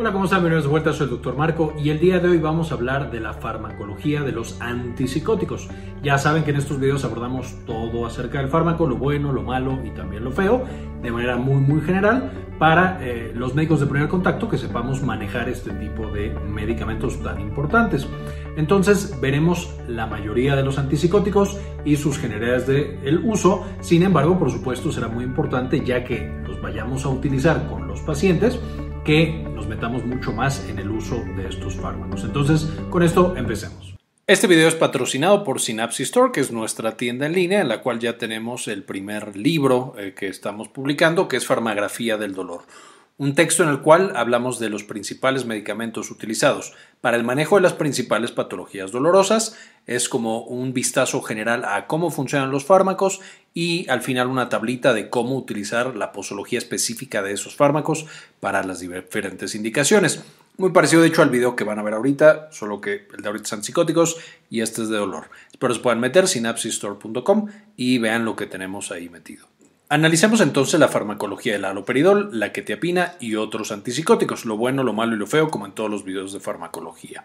Hola, ¿cómo están? Bienvenidos de vuelta, soy el doctor Marco y el día de hoy vamos a hablar de la farmacología de los antipsicóticos. Ya saben que en estos videos abordamos todo acerca del fármaco, lo bueno, lo malo y también lo feo, de manera muy muy general para eh, los médicos de primer contacto que sepamos manejar este tipo de medicamentos tan importantes. Entonces veremos la mayoría de los antipsicóticos y sus generalidades de el uso, sin embargo por supuesto será muy importante ya que los vayamos a utilizar con los pacientes que nos metamos mucho más en el uso de estos fármacos. Entonces, con esto empecemos. Este video es patrocinado por Synapsis Store, que es nuestra tienda en línea, en la cual ya tenemos el primer libro eh, que estamos publicando, que es Farmagrafía del Dolor un texto en el cual hablamos de los principales medicamentos utilizados para el manejo de las principales patologías dolorosas. Es como un vistazo general a cómo funcionan los fármacos y al final una tablita de cómo utilizar la posología específica de esos fármacos para las diferentes indicaciones. Muy parecido de hecho al video que van a ver ahorita, solo que el de ahorita son psicóticos y este es de dolor. Espero se puedan meter synapsistore.com y vean lo que tenemos ahí metido. Analicemos entonces la farmacología del aloperidol, la quetiapina y otros antipsicóticos, lo bueno, lo malo y lo feo, como en todos los videos de farmacología.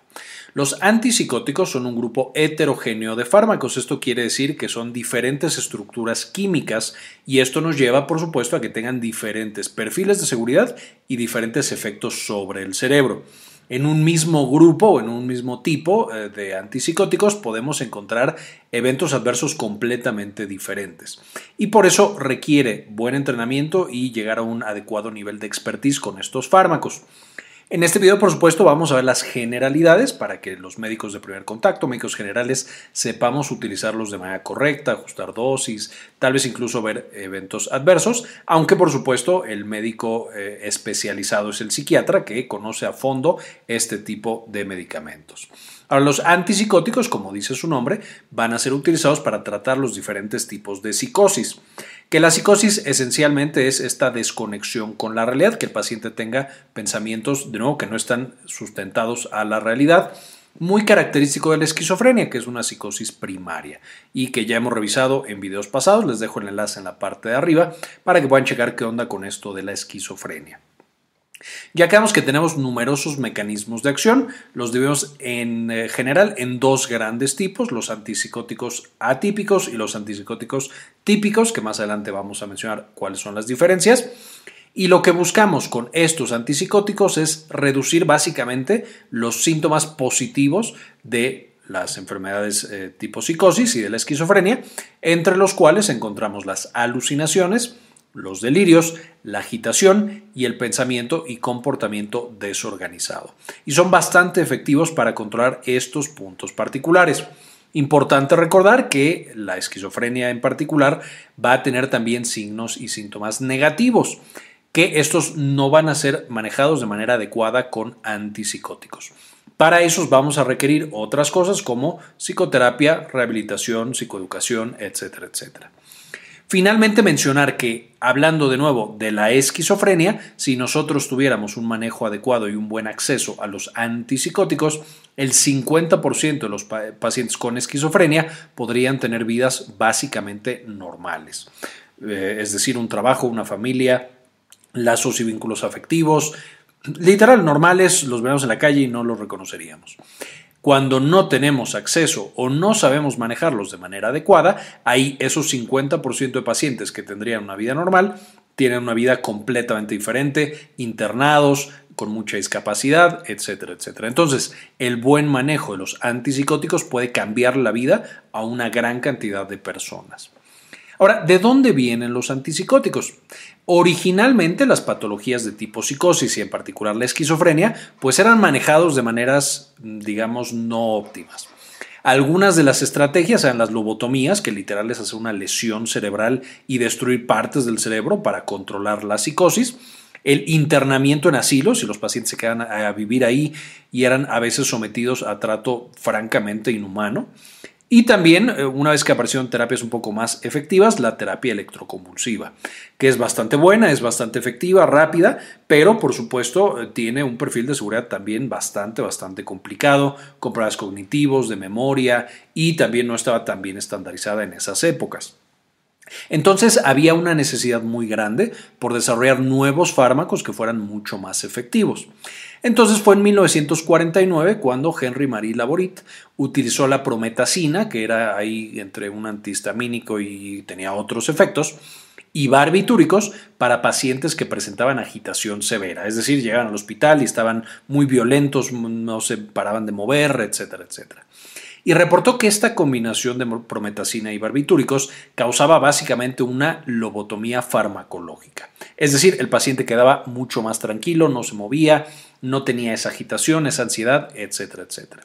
Los antipsicóticos son un grupo heterogéneo de fármacos, esto quiere decir que son diferentes estructuras químicas y esto nos lleva, por supuesto, a que tengan diferentes perfiles de seguridad y diferentes efectos sobre el cerebro en un mismo grupo o en un mismo tipo eh, de antipsicóticos podemos encontrar eventos adversos completamente diferentes. Y por eso requiere buen entrenamiento y llegar a un adecuado nivel de expertise con estos fármacos. En este video, por supuesto, vamos a ver las generalidades para que los médicos de primer contacto, médicos generales, sepamos utilizarlos de manera correcta, ajustar dosis, tal vez incluso ver eventos adversos, aunque por supuesto el médico eh, especializado es el psiquiatra que conoce a fondo este tipo de medicamentos. Ahora, los antipsicóticos, como dice su nombre, van a ser utilizados para tratar los diferentes tipos de psicosis. Que la psicosis esencialmente es esta desconexión con la realidad, que el paciente tenga pensamientos, de nuevo, que no están sustentados a la realidad muy característico de la esquizofrenia, que es una psicosis primaria y que ya hemos revisado en videos pasados. Les dejo el enlace en la parte de arriba para que puedan checar qué onda con esto de la esquizofrenia. Ya vemos que tenemos numerosos mecanismos de acción, los dividimos en eh, general en dos grandes tipos, los antipsicóticos atípicos y los antipsicóticos típicos, que más adelante vamos a mencionar cuáles son las diferencias. Y lo que buscamos con estos antipsicóticos es reducir básicamente los síntomas positivos de las enfermedades eh, tipo psicosis y de la esquizofrenia, entre los cuales encontramos las alucinaciones, los delirios, la agitación y el pensamiento y comportamiento desorganizado. Y son bastante efectivos para controlar estos puntos particulares. Importante recordar que la esquizofrenia en particular va a tener también signos y síntomas negativos, que estos no van a ser manejados de manera adecuada con antipsicóticos. Para esos vamos a requerir otras cosas como psicoterapia, rehabilitación, psicoeducación, etcétera, etcétera. Finalmente mencionar que, hablando de nuevo de la esquizofrenia, si nosotros tuviéramos un manejo adecuado y un buen acceso a los antipsicóticos, el 50% de los pacientes con esquizofrenia podrían tener vidas básicamente normales. Eh, es decir, un trabajo, una familia, lazos y vínculos afectivos, literal normales, los vemos en la calle y no los reconoceríamos. Cuando no tenemos acceso o no sabemos manejarlos de manera adecuada, ahí esos 50% de pacientes que tendrían una vida normal tienen una vida completamente diferente, internados, con mucha discapacidad, etcétera, etcétera. Entonces, el buen manejo de los antipsicóticos puede cambiar la vida a una gran cantidad de personas. Ahora, ¿de dónde vienen los antipsicóticos? Originalmente las patologías de tipo psicosis y en particular la esquizofrenia, pues eran manejados de maneras, digamos, no óptimas. Algunas de las estrategias eran las lobotomías, que literal es hacer una lesión cerebral y destruir partes del cerebro para controlar la psicosis. El internamiento en asilos, si los pacientes se quedan a vivir ahí y eran a veces sometidos a trato francamente inhumano. Y también, eh, una vez que aparecieron terapias un poco más efectivas, la terapia electroconvulsiva, que es bastante buena, es bastante efectiva, rápida, pero por supuesto eh, tiene un perfil de seguridad también bastante, bastante complicado, con pruebas cognitivos, de memoria, y también no estaba tan bien estandarizada en esas épocas. Entonces había una necesidad muy grande por desarrollar nuevos fármacos que fueran mucho más efectivos. Entonces fue en 1949 cuando Henry Marie Laborit utilizó la prometacina, que era ahí entre un antihistamínico y tenía otros efectos, y barbitúricos para pacientes que presentaban agitación severa, es decir, llegaban al hospital y estaban muy violentos, no se paraban de mover, etcétera, etcétera y reportó que esta combinación de prometacina y barbitúricos causaba básicamente una lobotomía farmacológica. Es decir, el paciente quedaba mucho más tranquilo, no se movía, no tenía esa agitación, esa ansiedad, etcétera, etcétera.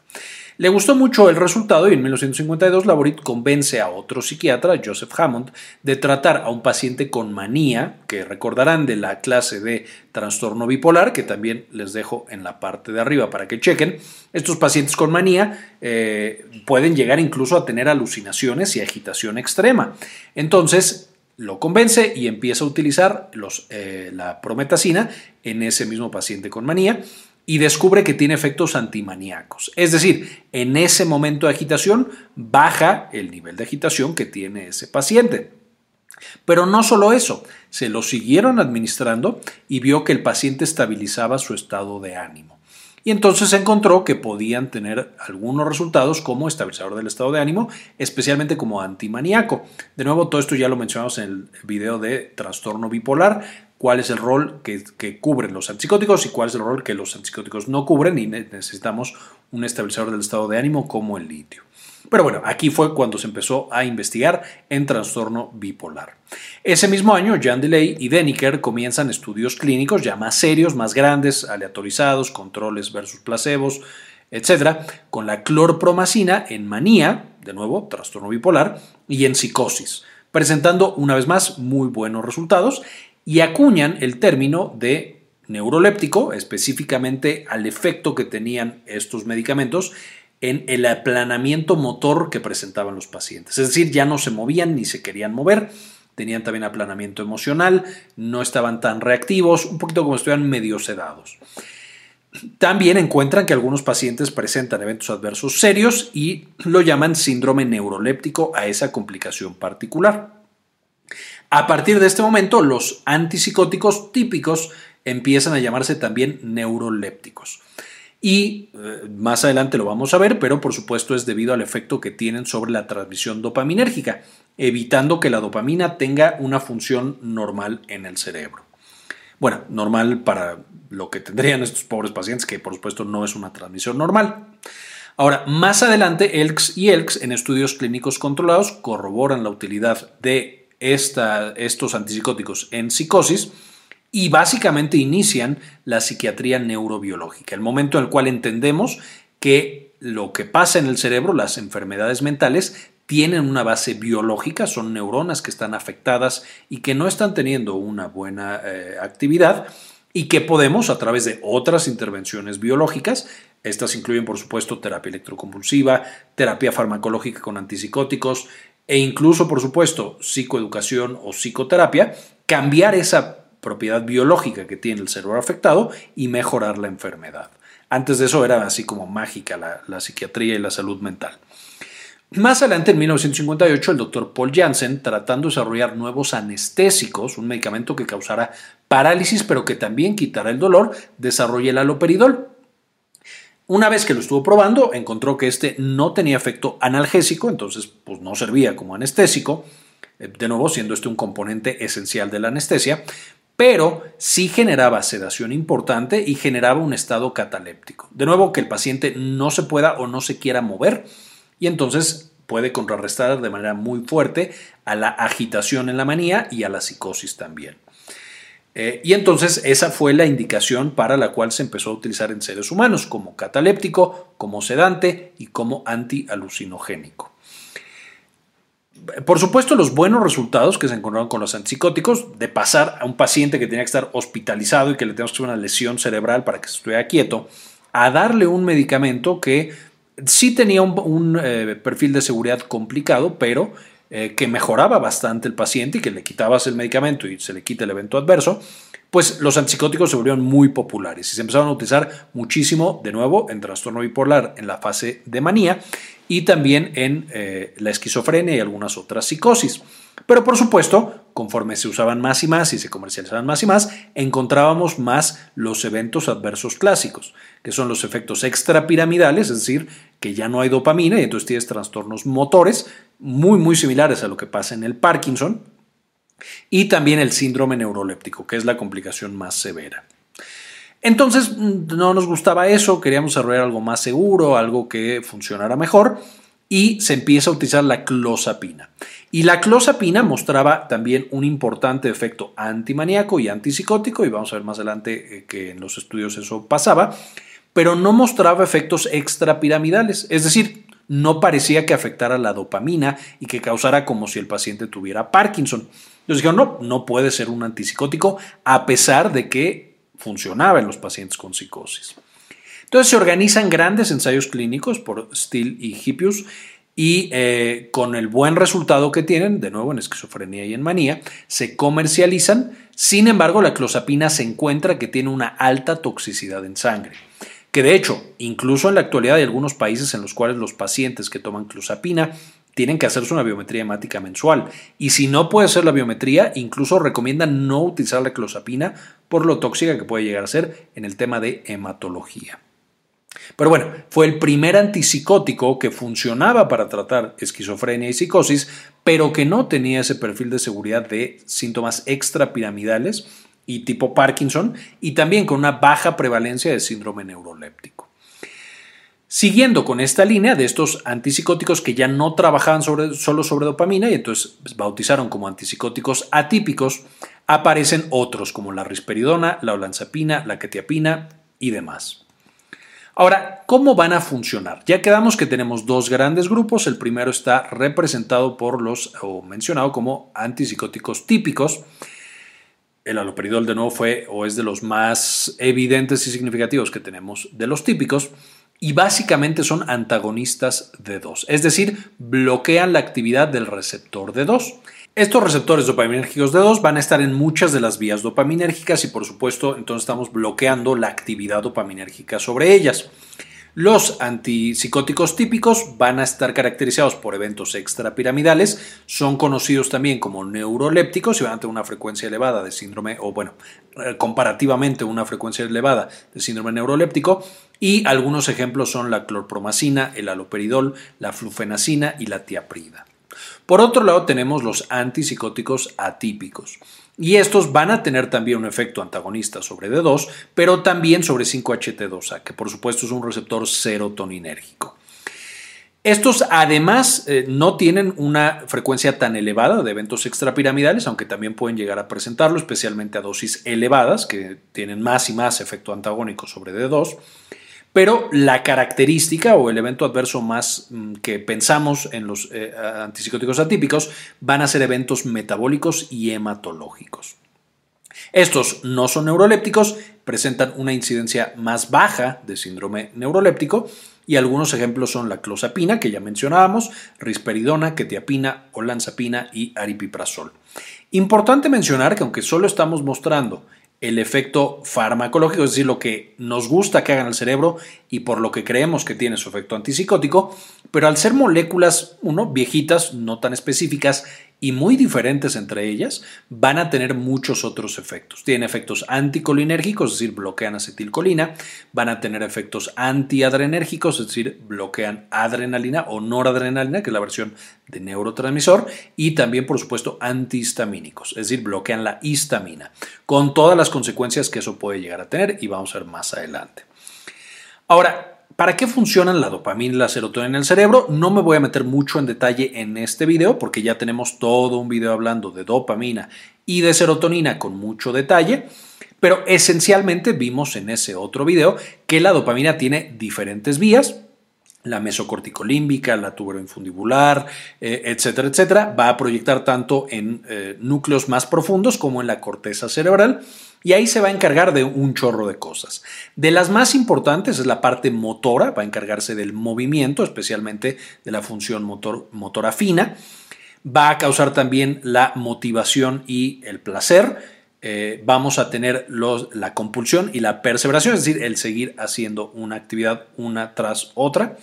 Le gustó mucho el resultado y en 1952 Laborit convence a otro psiquiatra, Joseph Hammond, de tratar a un paciente con manía, que recordarán de la clase de trastorno bipolar, que también les dejo en la parte de arriba para que chequen. Estos pacientes con manía eh, pueden llegar incluso a tener alucinaciones y agitación extrema. Entonces, lo convence y empieza a utilizar eh, la prometacina en ese mismo paciente con manía y descubre que tiene efectos antimaníacos. Es decir, en ese momento de agitación baja el nivel de agitación que tiene ese paciente. Pero no solo eso, se lo siguieron administrando y vio que el paciente estabilizaba su estado de ánimo. Y entonces encontró que podían tener algunos resultados como estabilizador del estado de ánimo, especialmente como antimaníaco. De nuevo, todo esto ya lo mencionamos en el video de trastorno bipolar, cuál es el rol que, cubren los antipsicóticos y cuál es el rol que los antipsicóticos no cubren y necesitamos un estabilizador del estado de ánimo como el litio. Pero bueno, aquí fue cuando se empezó a investigar en trastorno bipolar. Ese mismo año, Jan Delay y Deniker comienzan estudios clínicos ya más serios, más grandes, aleatorizados, controles versus placebos, etcétera, con la clorpromacina en manía, de nuevo, trastorno bipolar, y en psicosis, presentando una vez más muy buenos resultados y acuñan el término de neuroléptico, específicamente al efecto que tenían estos medicamentos en el aplanamiento motor que presentaban los pacientes. Es decir, ya no se movían ni se querían mover, tenían también aplanamiento emocional, no estaban tan reactivos, un poquito como si estuvieran medio sedados. También encuentran que algunos pacientes presentan eventos adversos serios y lo llaman síndrome neuroléptico a esa complicación particular. A partir de este momento, los antipsicóticos típicos empiezan a llamarse también neurolépticos. Y eh, más adelante lo vamos a ver, pero por supuesto es debido al efecto que tienen sobre la transmisión dopaminérgica, evitando que la dopamina tenga una función normal en el cerebro. Bueno, normal para lo que tendrían estos pobres pacientes, que por supuesto no es una transmisión normal. Ahora, más adelante, Elks y Elks en estudios clínicos controlados corroboran la utilidad de estos antipsicóticos en psicosis y básicamente inician la psiquiatría neurobiológica, el momento en el cual entendemos que lo que pasa en el cerebro, las enfermedades mentales, tienen una base biológica, son neuronas que están afectadas y que no están teniendo una buena eh, actividad y que podemos a través de otras intervenciones biológicas, estas incluyen por supuesto terapia electroconvulsiva, terapia farmacológica con antipsicóticos, e incluso, por supuesto, psicoeducación o psicoterapia, cambiar esa propiedad biológica que tiene el cerebro afectado y mejorar la enfermedad. Antes de eso era así como mágica la, psiquiatría y la salud mental. Más adelante, en 1958, el doctor Paul Janssen, tratando de desarrollar nuevos anestésicos, un medicamento que causara parálisis pero que también quitara el dolor, desarrolla el aloperidol. Una vez que lo estuvo probando, encontró que este no tenía efecto analgésico, entonces pues no servía como anestésico, eh, de nuevo siendo este un componente esencial de la anestesia, pero sí generaba sedación importante y generaba un estado cataléptico. De nuevo, que el paciente no se pueda o no se quiera mover y entonces puede contrarrestar de manera muy fuerte a la agitación en la manía y a la psicosis también. Eh, y entonces esa fue la indicación para la cual se empezó a utilizar en seres humanos como cataléptico, como sedante y como antialucinogénico. Por supuesto, los buenos resultados que se encontraron con los antipsicóticos, de pasar a un paciente que tenía que estar hospitalizado y que le teníamos que hacer una lesión cerebral para que se estuviera quieto, a darle un medicamento que sí tenía un, eh, perfil de seguridad complicado, pero eh, que mejoraba bastante el paciente y que le quitabas el medicamento y se le quita el evento adverso, pues los antipsicóticos se volvieron muy populares y se empezaron a utilizar muchísimo, de nuevo, en trastorno bipolar en la fase de manía y también en eh, la esquizofrenia y algunas otras psicosis. Pero por supuesto, conforme se usaban más y más y se comercializaban más y más, encontrábamos más los eventos adversos clásicos, que son los efectos extrapiramidales, es decir, que ya no hay dopamina y entonces tienes trastornos motores muy muy similares a lo que pasa en el Parkinson, y también el síndrome neuroléptico, que es la complicación más severa. Entonces no nos gustaba eso, queríamos desarrollar algo más seguro, algo que funcionara mejor y se empieza a utilizar la clozapina. Y la clozapina mostraba también un importante efecto antimaníaco y antipsicótico, y vamos a ver más adelante eh, que en los estudios eso pasaba, pero no mostraba efectos extrapiramidales, es decir, no parecía que afectara la dopamina y que causara como si el paciente tuviera Parkinson. Entonces dijeron, no, no puede ser un antipsicótico a pesar de que funcionaba en los pacientes con psicosis. Entonces se organizan grandes ensayos clínicos por Steele y Hippius y eh, con el buen resultado que tienen, de nuevo en esquizofrenia y en manía, se comercializan. Sin embargo, la clozapina se encuentra que tiene una alta toxicidad en sangre. Que de hecho, incluso en la actualidad hay algunos países en los cuales los pacientes que toman clozapina tienen que hacerse una biometría hemática mensual. Y si no puede ser la biometría, incluso recomiendan no utilizar la clozapina por lo tóxica que puede llegar a ser en el tema de hematología. Pero bueno, fue el primer antipsicótico que funcionaba para tratar esquizofrenia y psicosis, pero que no tenía ese perfil de seguridad de síntomas extrapiramidales y tipo Parkinson, y también con una baja prevalencia de síndrome neuroléptico. Siguiendo con esta línea de estos antipsicóticos que ya no trabajaban solo sobre dopamina y entonces pues, bautizaron como antipsicóticos atípicos, aparecen otros como la risperidona, la olanzapina, la ketiapina y demás. Ahora, ¿cómo van a funcionar? Ya quedamos que tenemos dos grandes grupos. El primero está representado por los, o mencionado como antipsicóticos típicos. El aloperidol de nuevo fue o es de los más evidentes y significativos que tenemos de los típicos y básicamente son antagonistas de 2, es decir, bloquean la actividad del receptor de 2. Estos receptores dopaminérgicos de 2 van a estar en muchas de las vías dopaminérgicas y por supuesto entonces estamos bloqueando la actividad dopaminérgica sobre ellas. Los antipsicóticos típicos van a estar caracterizados por eventos extrapiramidales, son conocidos también como neurolépticos y van a tener una frecuencia elevada de síndrome, o bueno, eh, comparativamente una frecuencia elevada de síndrome neuroléptico, y algunos ejemplos son la clorpromacina, el aloperidol, la flufenacina y la tiaprida. Por otro lado tenemos los antipsicóticos atípicos. Y estos van a tener también un efecto antagonista sobre D2, pero también sobre 5-HT2A, que por supuesto es un receptor serotoninérgico. Estos además eh, no tienen una frecuencia tan elevada de eventos extrapiramidales, aunque también pueden llegar a presentarlo, especialmente a dosis elevadas, que tienen más y más efecto antagónico sobre D2. Pero la característica o el evento adverso más mm, que pensamos en los eh, antipsicóticos atípicos van a ser eventos metabólicos y hematológicos. Estos no son neurolépticos, presentan una incidencia más baja de síndrome neuroléptico y algunos ejemplos son la clozapina, que ya mencionábamos, risperidona, ketiapina, olanzapina y aripiprazol. Importante mencionar que aunque solo estamos mostrando el efecto farmacológico, es decir, lo que nos gusta que hagan el cerebro y por lo que creemos que tiene su efecto antipsicótico, pero al ser moléculas, uno, viejitas, no tan específicas y muy diferentes entre ellas, van a tener muchos otros efectos. Tienen efectos anticolinérgicos, es decir, bloquean acetilcolina, van a tener efectos antiadrenérgicos, es decir, bloquean adrenalina o noradrenalina, que es la versión de neurotransmisor, y también, por supuesto, antihistamínicos, es decir, bloquean la histamina, con todas las consecuencias que eso puede llegar a tener y vamos a ver más adelante. Ahora, ¿Para qué funcionan la dopamina y la serotonina en el cerebro? No me voy a meter mucho en detalle en este video porque ya tenemos todo un video hablando de dopamina y de serotonina con mucho detalle, pero esencialmente vimos en ese otro video que la dopamina tiene diferentes vías, la mesocorticolímbica, la tuberoinfundibular, eh, etcétera, etcétera, va a proyectar tanto en eh, núcleos más profundos como en la corteza cerebral y ahí se va a encargar de un chorro de cosas. De las más importantes es la parte motora, va a encargarse del movimiento, especialmente de la función motor, motora fina. Va a causar también la motivación y el placer. eh, vamos a tener la compulsión y la perseveración, es decir, el seguir haciendo una actividad una tras otra.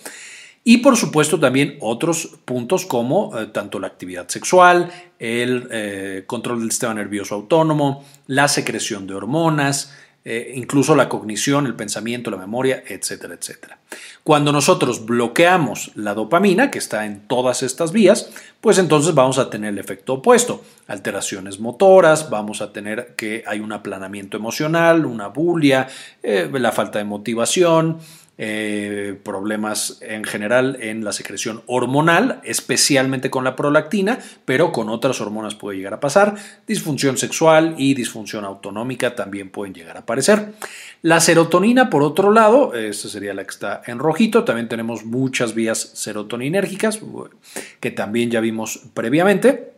Y por supuesto también otros puntos como eh, tanto la actividad sexual, el eh, control del sistema nervioso autónomo, la secreción de hormonas, eh, incluso la cognición, el pensamiento, la memoria, etcétera, etcétera. Cuando nosotros bloqueamos la dopamina, que está en todas estas vías, pues entonces vamos a tener el efecto opuesto, alteraciones motoras, vamos a tener que hay un aplanamiento emocional, una bulia, la falta de motivación, eh, problemas en general en la secreción hormonal, especialmente con la prolactina, pero con otras hormonas puede llegar a pasar. Disfunción sexual y disfunción autonómica también pueden llegar a aparecer. La serotonina, por otro lado, esta sería la que está en rojito, también tenemos muchas vías serotoninérgicas que también ya vimos previamente.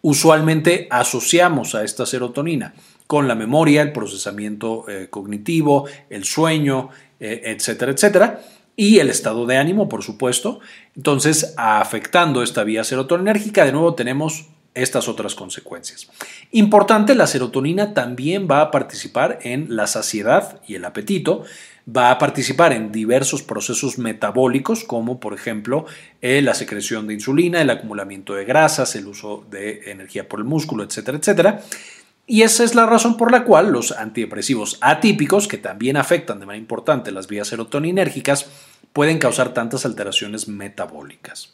Usualmente asociamos a esta serotonina con la memoria, el procesamiento eh, cognitivo, el sueño, eh, etcétera, etcétera. Y el estado de ánimo, por supuesto. Entonces, afectando esta vía serotoninérgica, de nuevo tenemos estas otras consecuencias. Importante, la serotonina también va a participar en la saciedad y el apetito, va a participar en diversos procesos metabólicos, como por ejemplo eh, la secreción de insulina, el acumulamiento de grasas, el uso de energía por el músculo, etcétera, etcétera. Y esa es la razón por la cual los antidepresivos atípicos, que también afectan de manera importante las vías serotoninérgicas, pueden causar tantas alteraciones metabólicas.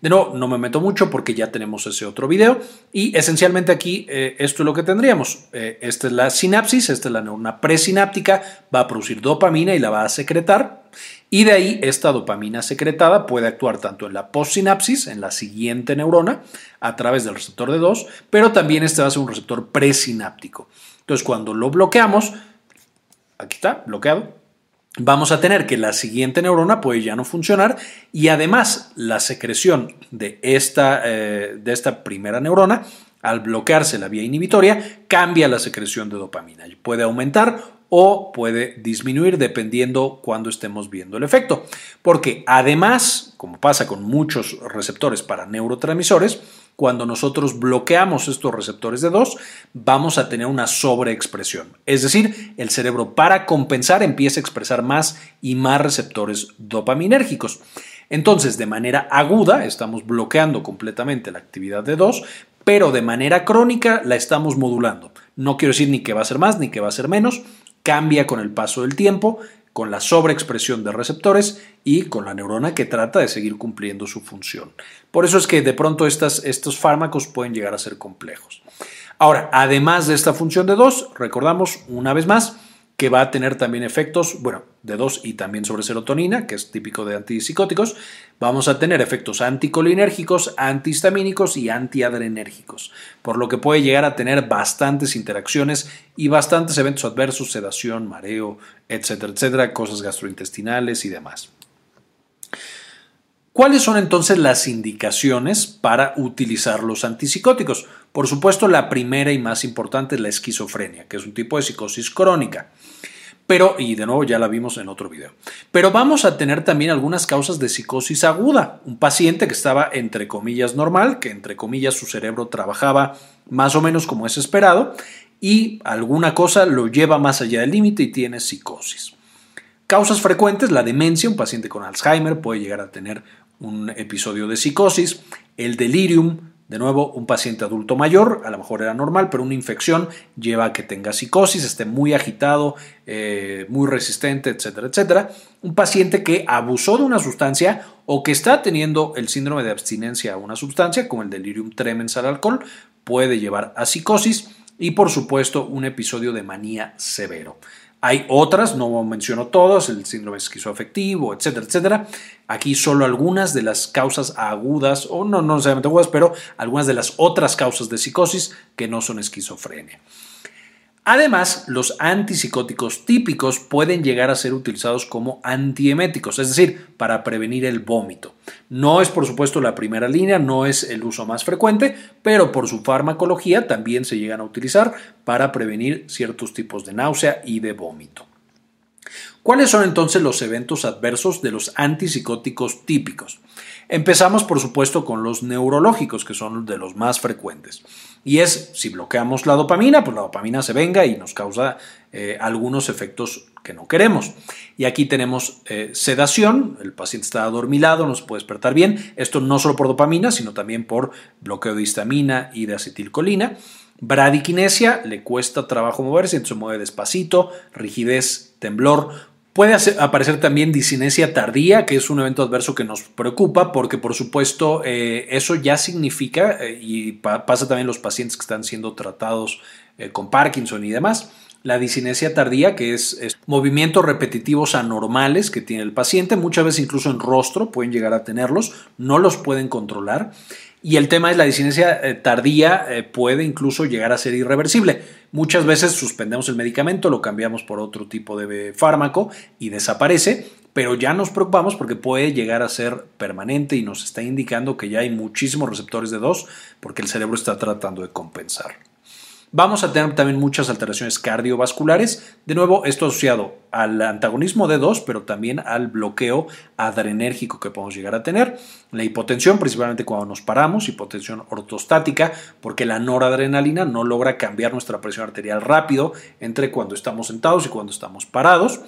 De nuevo, no me meto mucho porque ya tenemos ese otro video y esencialmente aquí eh, esto es lo que tendríamos. Eh, esta es la sinapsis, esta es la neurona presináptica, va a producir dopamina y la va a secretar y de ahí esta dopamina secretada puede actuar tanto en la postsinapsis, en la siguiente neurona, a través del receptor de 2, pero también este va a ser un receptor presináptico. Entonces cuando lo bloqueamos, aquí está, bloqueado, vamos a tener que la siguiente neurona puede ya no funcionar y además la secreción de esta, eh, de esta primera neurona, al bloquearse la vía inhibitoria, cambia la secreción de dopamina. Puede aumentar o puede disminuir dependiendo cuando estemos viendo el efecto. Porque además, como pasa con muchos receptores para neurotransmisores, cuando nosotros bloqueamos estos receptores de 2, vamos a tener una sobreexpresión. Es decir, el cerebro para compensar empieza a expresar más y más receptores dopaminérgicos. Entonces, de manera aguda, estamos bloqueando completamente la actividad de 2, pero de manera crónica la estamos modulando. No quiero decir ni que va a ser más ni que va a ser menos, cambia con el paso del tiempo, con la sobreexpresión de receptores y con la neurona que trata de seguir cumpliendo su función. Por eso es que de pronto estos fármacos pueden llegar a ser complejos. Ahora, además de esta función de dos, recordamos una vez más, que va a tener también efectos, bueno, de dos y también sobre serotonina, que es típico de antipsicóticos. Vamos a tener efectos anticolinérgicos, antihistamínicos y antiadrenérgicos, por lo que puede llegar a tener bastantes interacciones y bastantes eventos adversos, sedación, mareo, etcétera, etcétera, cosas gastrointestinales y demás. ¿Cuáles son entonces las indicaciones para utilizar los antipsicóticos? Por supuesto, la primera y más importante es la esquizofrenia, que es un tipo de psicosis crónica. Pero, y de nuevo ya la vimos en otro video. Pero vamos a tener también algunas causas de psicosis aguda. Un paciente que estaba entre comillas normal, que entre comillas su cerebro trabajaba más o menos como es esperado, y alguna cosa lo lleva más allá del límite y tiene psicosis. Causas frecuentes, la demencia, un paciente con Alzheimer puede llegar a tener un episodio de psicosis, el delirium, de nuevo, un paciente adulto mayor, a lo mejor era normal, pero una infección lleva a que tenga psicosis, esté muy agitado, eh, muy resistente, etcétera, etcétera. Un paciente que abusó de una sustancia o que está teniendo el síndrome de abstinencia a una sustancia, como el delirium tremens al alcohol, puede llevar a psicosis y, por supuesto, un episodio de manía severo. Hay otras, no menciono todas, el síndrome esquizoafectivo, etcétera, etcétera. Aquí solo algunas de las causas agudas, o no, no necesariamente agudas, pero algunas de las otras causas de psicosis que no son esquizofrenia. Además, los antipsicóticos típicos pueden llegar a ser utilizados como antieméticos, es decir, para prevenir el vómito. No es, por supuesto, la primera línea, no es el uso más frecuente, pero por su farmacología también se llegan a utilizar para prevenir ciertos tipos de náusea y de vómito. ¿Cuáles son entonces los eventos adversos de los antipsicóticos típicos? Empezamos, por supuesto, con los neurológicos, que son de los más frecuentes. Y es, si bloqueamos la dopamina, pues la dopamina se venga y nos causa eh, algunos efectos que no queremos. Y aquí tenemos eh, sedación, el paciente está adormilado, no se puede despertar bien. Esto no solo por dopamina, sino también por bloqueo de histamina y de acetilcolina. Bradiquinesia, le cuesta trabajo moverse, entonces se mueve despacito, rigidez, temblor, Puede aparecer también disinesia tardía, que es un evento adverso que nos preocupa porque por supuesto eh, eso ya significa, eh, y pasa también los pacientes que están siendo tratados eh, con Parkinson y demás, la disinesia tardía, que es, es, movimientos repetitivos anormales que tiene el paciente, muchas veces incluso en rostro pueden llegar a tenerlos, no los pueden controlar. Y el tema es la disinesia eh, tardía eh, puede incluso llegar a ser irreversible. Muchas veces suspendemos el medicamento, lo cambiamos por otro tipo de fármaco y desaparece, pero ya nos preocupamos porque puede llegar a ser permanente y nos está indicando que ya hay muchísimos receptores de dos porque el cerebro está tratando de compensar. Vamos a tener también muchas alteraciones cardiovasculares. De nuevo, esto asociado al antagonismo de 2, pero también al bloqueo adrenérgico que podemos llegar a tener. La hipotensión, principalmente cuando nos paramos, hipotensión ortostática, porque la noradrenalina no logra cambiar nuestra presión arterial rápido entre cuando estamos sentados y cuando estamos parados.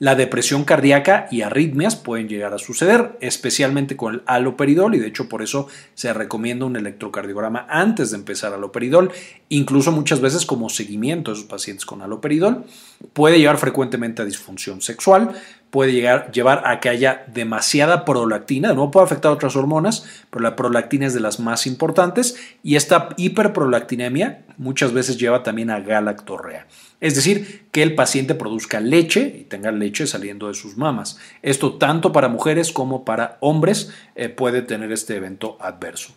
La depresión cardíaca y arritmias pueden llegar a suceder, especialmente con el aloperidol, y de hecho por eso se recomienda un electrocardiograma antes de empezar aloperidol, incluso muchas veces como seguimiento de esos pacientes con aloperidol. Puede llevar frecuentemente a disfunción sexual, puede llegar, llevar a que haya demasiada prolactina, no puede afectar a otras hormonas, pero la prolactina es de las más importantes y esta hiperprolactinemia muchas veces lleva también a galactorrea. Es decir, que el paciente produzca leche y tenga leche saliendo de sus mamas. Esto tanto para mujeres como para hombres eh, puede tener este evento adverso.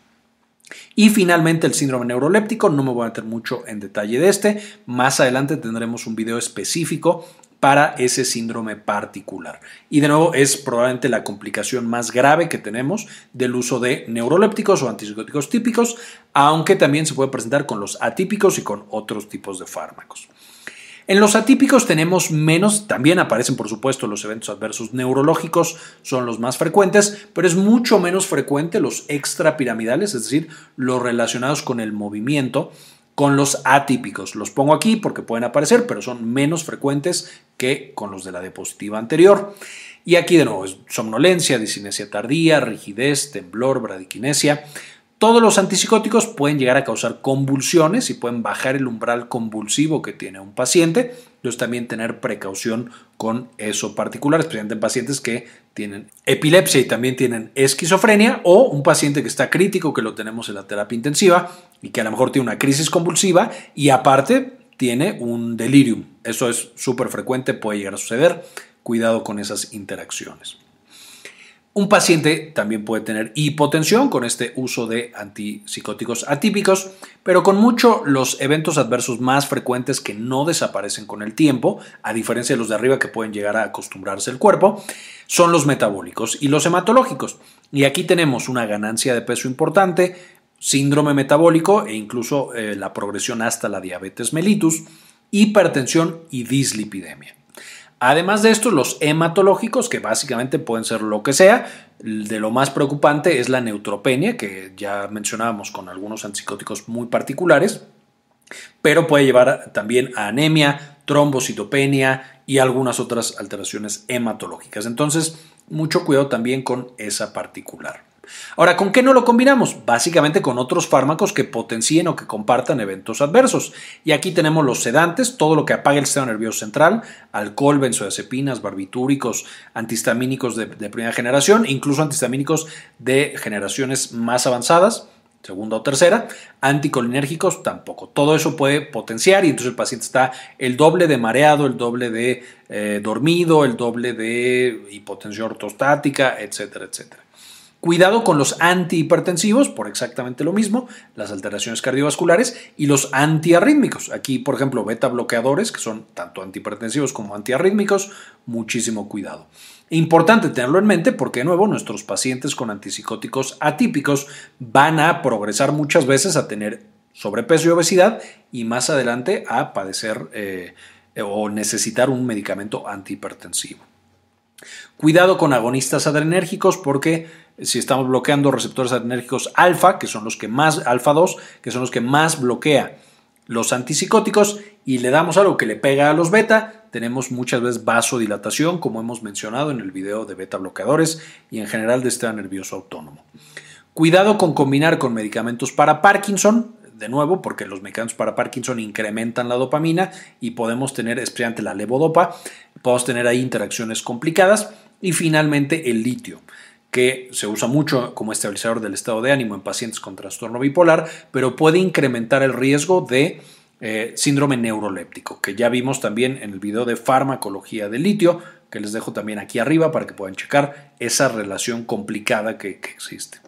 Y finalmente el síndrome neuroléptico, no me voy a meter mucho en detalle de este, más adelante tendremos un video específico para ese síndrome particular. Y de nuevo es probablemente la complicación más grave que tenemos del uso de neurolépticos o antipsicóticos típicos, aunque también se puede presentar con los atípicos y con otros tipos de fármacos. En los atípicos tenemos menos, también aparecen por supuesto los eventos adversos neurológicos, son los más frecuentes, pero es mucho menos frecuente los extrapiramidales, es decir, los relacionados con el movimiento, con los atípicos. Los pongo aquí porque pueden aparecer, pero son menos frecuentes que con los de la diapositiva anterior. Y aquí de nuevo, somnolencia, disinesia tardía, rigidez, temblor, bradiquinesia. Todos los antipsicóticos pueden llegar a causar convulsiones y pueden bajar el umbral convulsivo que tiene un paciente. Entonces también tener precaución con eso particular, especialmente en pacientes que tienen epilepsia y también tienen esquizofrenia o un paciente que está crítico, que lo tenemos en la terapia intensiva y que a lo mejor tiene una crisis convulsiva y aparte tiene un delirium. Eso es súper frecuente, puede llegar a suceder. Cuidado con esas interacciones. Un paciente también puede tener hipotensión con este uso de antipsicóticos atípicos, pero con mucho los eventos adversos más frecuentes que no desaparecen con el tiempo, a diferencia de los de arriba que pueden llegar a acostumbrarse el cuerpo, son los metabólicos y los hematológicos. Y aquí tenemos una ganancia de peso importante, síndrome metabólico e incluso eh, la progresión hasta la diabetes mellitus, hipertensión y dislipidemia. Además de esto, los hematológicos, que básicamente pueden ser lo que sea, de lo más preocupante es la neutropenia, que ya mencionábamos con algunos antipsicóticos muy particulares, pero puede llevar también a anemia, trombocitopenia y algunas otras alteraciones hematológicas. Entonces, mucho cuidado también con esa particular. Ahora, ¿con qué no lo combinamos? Básicamente con otros fármacos que potencien o que compartan eventos adversos. Y aquí tenemos los sedantes, todo lo que apague el sistema nervioso central, alcohol, benzodiazepinas, barbitúricos, antihistamínicos de, de primera generación, incluso antihistamínicos de generaciones más avanzadas segunda o tercera, anticolinérgicos tampoco. Todo eso puede potenciar y entonces el paciente está el doble de mareado, el doble de eh, dormido, el doble de hipotensión ortostática, etcétera, etcétera. Cuidado con los antihipertensivos, por exactamente lo mismo, las alteraciones cardiovasculares y los antiarrítmicos. Aquí, por ejemplo, beta bloqueadores, que son tanto antihipertensivos como antiarrítmicos, muchísimo cuidado. Importante tenerlo en mente porque, de nuevo, nuestros pacientes con antipsicóticos atípicos van a progresar muchas veces a tener sobrepeso y obesidad y más adelante a padecer eh, o necesitar un medicamento antihipertensivo. Cuidado con agonistas adrenérgicos porque si estamos bloqueando receptores adrenérgicos alfa, que son los que más, alfa 2, que son los que más bloquea los antipsicóticos, y le damos algo que le pega a los beta, tenemos muchas veces vasodilatación, como hemos mencionado en el video de beta bloqueadores y en general de sistema nervioso autónomo. Cuidado con combinar con medicamentos para Parkinson, de nuevo, porque los medicamentos para Parkinson incrementan la dopamina y podemos tener, especialmente la levodopa, podemos tener ahí interacciones complicadas. Y finalmente el litio que se usa mucho como estabilizador del estado de ánimo en pacientes con trastorno bipolar, pero puede incrementar el riesgo de eh, síndrome neuroléptico, que ya vimos también en el video de farmacología del litio, que les dejo también aquí arriba para que puedan checar esa relación complicada que, que existe.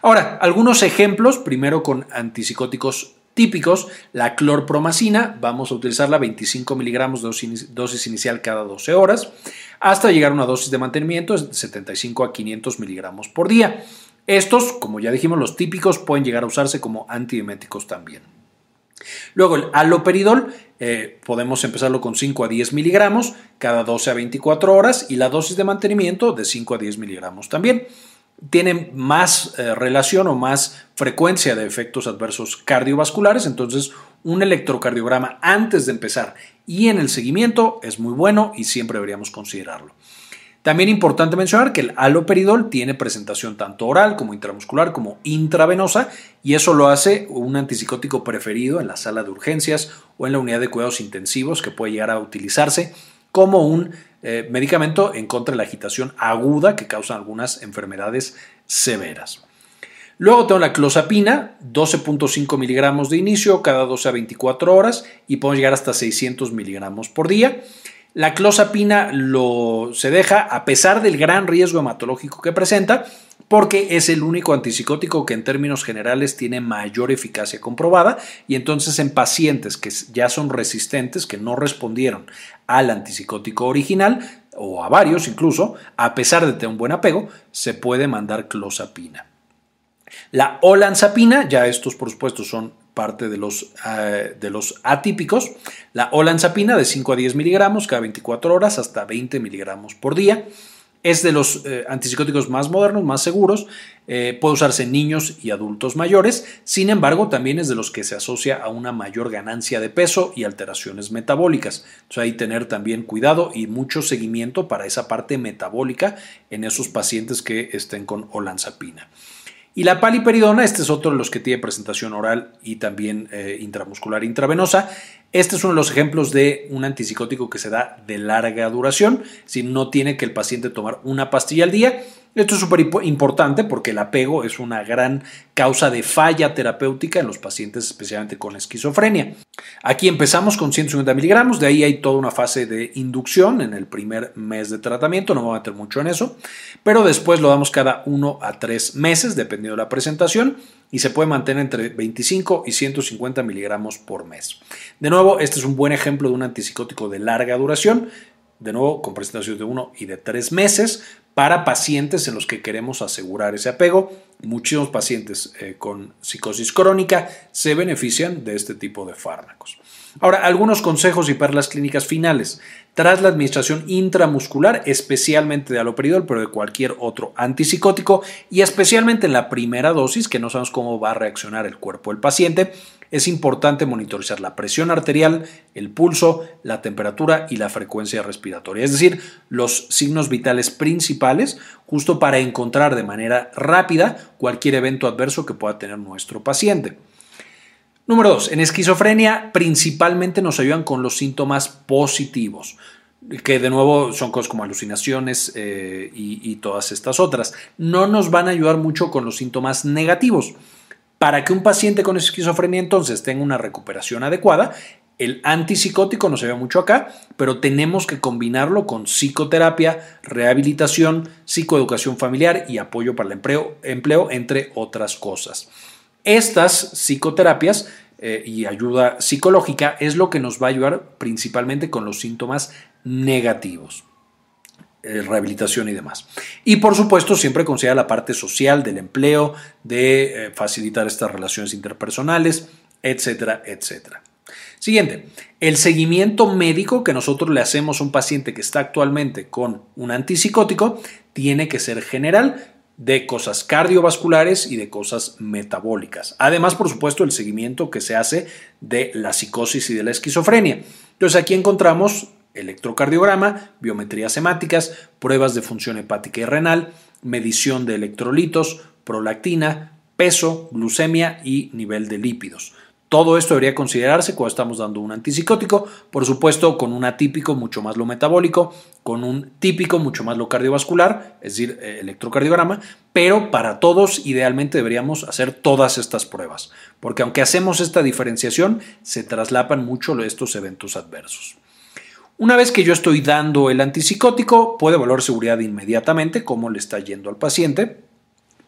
Ahora, algunos ejemplos, primero con antipsicóticos típicos, la clorpromacina, vamos a utilizarla 25 miligramos dosis, inicial cada 12 horas, hasta llegar a una dosis de mantenimiento de 75 a 500 miligramos por día. Estos, como ya dijimos, los típicos pueden llegar a usarse como antieméticos también. Luego el aloperidol, eh, podemos empezarlo con 5 a 10 miligramos cada 12 a 24 horas y la dosis de mantenimiento de 5 a 10 miligramos también tienen más eh, relación o más frecuencia de efectos adversos cardiovasculares, entonces un electrocardiograma antes de empezar y en el seguimiento es muy bueno y siempre deberíamos considerarlo. También importante mencionar que el aloperidol tiene presentación tanto oral como intramuscular como intravenosa y eso lo hace un antipsicótico preferido en la sala de urgencias o en la unidad de cuidados intensivos que puede llegar a utilizarse como un eh, medicamento en contra de la agitación aguda que causan algunas enfermedades severas. Luego tengo la clozapina, 12.5 miligramos de inicio cada 12 a 24 horas y podemos llegar hasta 600 miligramos por día. La clozapina lo, se deja a pesar del gran riesgo hematológico que presenta, porque es el único antipsicótico que en términos generales tiene mayor eficacia comprobada y entonces en pacientes que ya son resistentes, que no respondieron al antipsicótico original o a varios incluso, a pesar de tener un buen apego, se puede mandar clozapina. La olanzapina, ya estos por supuesto son parte de los, eh, de los atípicos, la olanzapina de 5 a 10 miligramos cada 24 horas hasta 20 miligramos por día. Es de los eh, antipsicóticos más modernos, más seguros. Eh, puede usarse en niños y adultos mayores. Sin embargo, también es de los que se asocia a una mayor ganancia de peso y alteraciones metabólicas. Entonces, hay que tener también cuidado y mucho seguimiento para esa parte metabólica en esos pacientes que estén con olanzapina. Y la paliperidona, este es otro de los que tiene presentación oral y también eh, intramuscular intravenosa. Este es uno de los ejemplos de un antipsicótico que se da de larga duración, si no tiene que el paciente tomar una pastilla al día esto es súper importante porque el apego es una gran causa de falla terapéutica en los pacientes, especialmente con esquizofrenia. Aquí empezamos con 150 miligramos, de ahí hay toda una fase de inducción en el primer mes de tratamiento, no me voy a meter mucho en eso, pero después lo damos cada uno a tres meses, dependiendo de la presentación, y se puede mantener entre 25 y 150 miligramos por mes. De nuevo, este es un buen ejemplo de un antipsicótico de larga duración de nuevo con presentaciones de uno y de tres meses para pacientes en los que queremos asegurar ese apego. Muchísimos pacientes eh, con psicosis crónica se benefician de este tipo de fármacos. Ahora, algunos consejos y perlas clínicas finales. Tras la administración intramuscular, especialmente de aloperidol, pero de cualquier otro antipsicótico, y especialmente en la primera dosis, que no sabemos cómo va a reaccionar el cuerpo del paciente, es importante monitorizar la presión arterial, el pulso, la temperatura y la frecuencia respiratoria, es decir, los signos vitales principales, justo para encontrar de manera rápida cualquier evento adverso que pueda tener nuestro paciente. Número 2. En esquizofrenia principalmente nos ayudan con los síntomas positivos que de nuevo son cosas como alucinaciones eh, y todas estas otras. No nos van a ayudar mucho con los síntomas negativos. Para que un paciente con esquizofrenia entonces tenga una recuperación adecuada, el antipsicótico no se ve mucho acá, pero tenemos que combinarlo con psicoterapia, rehabilitación, psicoeducación familiar y apoyo para el empleo entre otras cosas. Estas psicoterapias eh, y ayuda psicológica es lo que nos va a ayudar principalmente con los síntomas negativos. Eh, rehabilitación y demás. Y por supuesto, siempre considera la parte social del empleo, de eh, facilitar estas relaciones interpersonales, etcétera, etcétera. Siguiente, el seguimiento médico que nosotros le hacemos a un paciente que está actualmente con un antipsicótico tiene que ser general de cosas cardiovasculares y de cosas metabólicas. Además, por supuesto, el seguimiento que se hace de la psicosis y de la esquizofrenia. Entonces, aquí encontramos electrocardiograma, biometrías hemáticas, pruebas de función hepática y renal, medición de electrolitos, prolactina, peso, glucemia y nivel de lípidos. Todo esto debería considerarse cuando estamos dando un antipsicótico, por supuesto con un atípico mucho más lo metabólico, con un típico mucho más lo cardiovascular, es decir, eh, electrocardiograma, pero para todos idealmente deberíamos hacer todas estas pruebas, porque aunque hacemos esta diferenciación, se traslapan mucho estos eventos adversos. Una vez que yo estoy dando el antipsicótico, puedo evaluar seguridad inmediatamente, cómo le está yendo al paciente,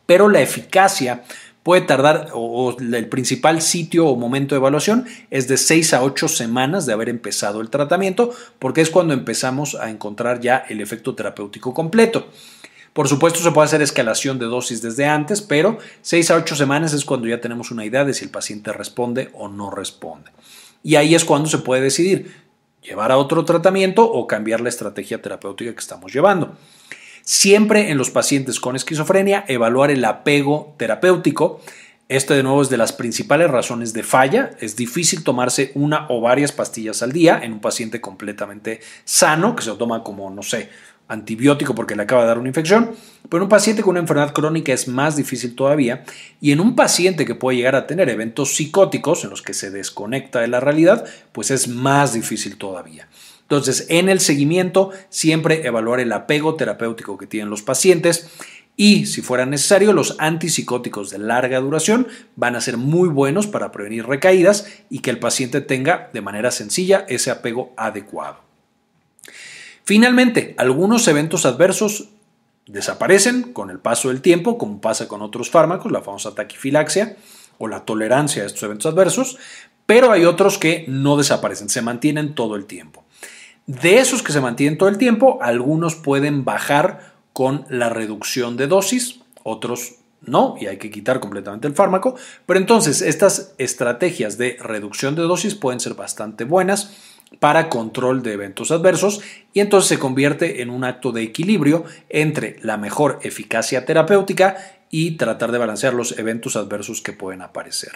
pero la eficacia puede tardar, o, el principal sitio o momento de evaluación es de 6 a 8 semanas de haber empezado el tratamiento, porque es cuando empezamos a encontrar ya el efecto terapéutico completo. Por supuesto, se puede hacer escalación de dosis desde antes, pero 6 a 8 semanas es cuando ya tenemos una idea de si el paciente responde o no responde. Y ahí es cuando se puede decidir llevar a otro tratamiento o cambiar la estrategia terapéutica que estamos llevando. Siempre en los pacientes con esquizofrenia, evaluar el apego terapéutico. Este de nuevo es de las principales razones de falla. Es difícil tomarse una o varias pastillas al día en un paciente completamente sano, que se lo toma como, no sé, antibiótico porque le acaba de dar una infección, pero en un paciente con una enfermedad crónica es más difícil todavía y en un paciente que puede llegar a tener eventos psicóticos en los que se desconecta de la realidad, pues es más difícil todavía. Entonces, en el seguimiento, siempre evaluar el apego terapéutico que tienen los pacientes y, si fuera necesario, los antipsicóticos de larga duración van a ser muy buenos para prevenir recaídas y que el paciente tenga de manera sencilla ese apego adecuado. Finalmente, algunos eventos adversos desaparecen con el paso del tiempo, como pasa con otros fármacos, la famosa taquifilaxia o la tolerancia a estos eventos adversos, pero hay otros que no desaparecen, se mantienen todo el tiempo. De esos que se mantienen todo el tiempo, algunos pueden bajar con la reducción de dosis, otros no, y hay que quitar completamente el fármaco. Pero entonces estas estrategias de reducción de dosis pueden ser bastante buenas para control de eventos adversos y entonces se convierte en un acto de equilibrio entre la mejor eficacia terapéutica y tratar de balancear los eventos adversos que pueden aparecer.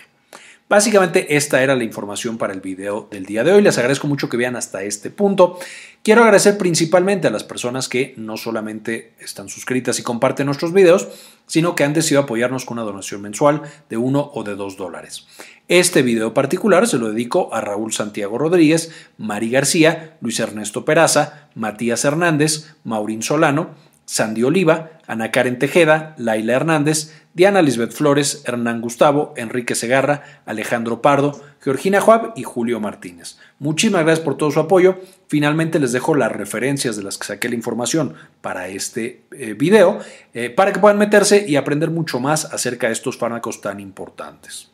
Básicamente esta era la información para el video del día de hoy. Les agradezco mucho que vean hasta este punto. Quiero agradecer principalmente a las personas que no solamente están suscritas y comparten nuestros videos, sino que han decidido apoyarnos con una donación mensual de uno o de dos dólares. Este video particular se lo dedico a Raúl Santiago Rodríguez, Mari García, Luis Ernesto Peraza, Matías Hernández, Maurín Solano, Sandy Oliva, Ana Karen Tejeda, Laila Hernández, Diana Lisbeth Flores, Hernán Gustavo, Enrique Segarra, Alejandro Pardo, Georgina Juab y Julio Martínez. Muchísimas gracias por todo su apoyo. Finalmente les dejo las referencias de las que saqué la información para este eh, video eh, para que puedan meterse y aprender mucho más acerca de estos fármacos tan importantes.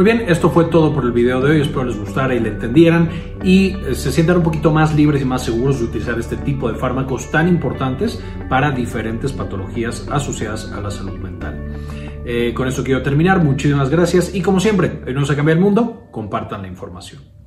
Muy bien, esto fue todo por el video de hoy, espero les gustara y le entendieran y eh, se sientan un poquito más libres y más seguros de utilizar este tipo de fármacos tan importantes para diferentes patologías asociadas a la salud mental. Eh, con esto quiero terminar, muchísimas gracias y como siempre, hoy nos a cambiar el mundo, compartan la información.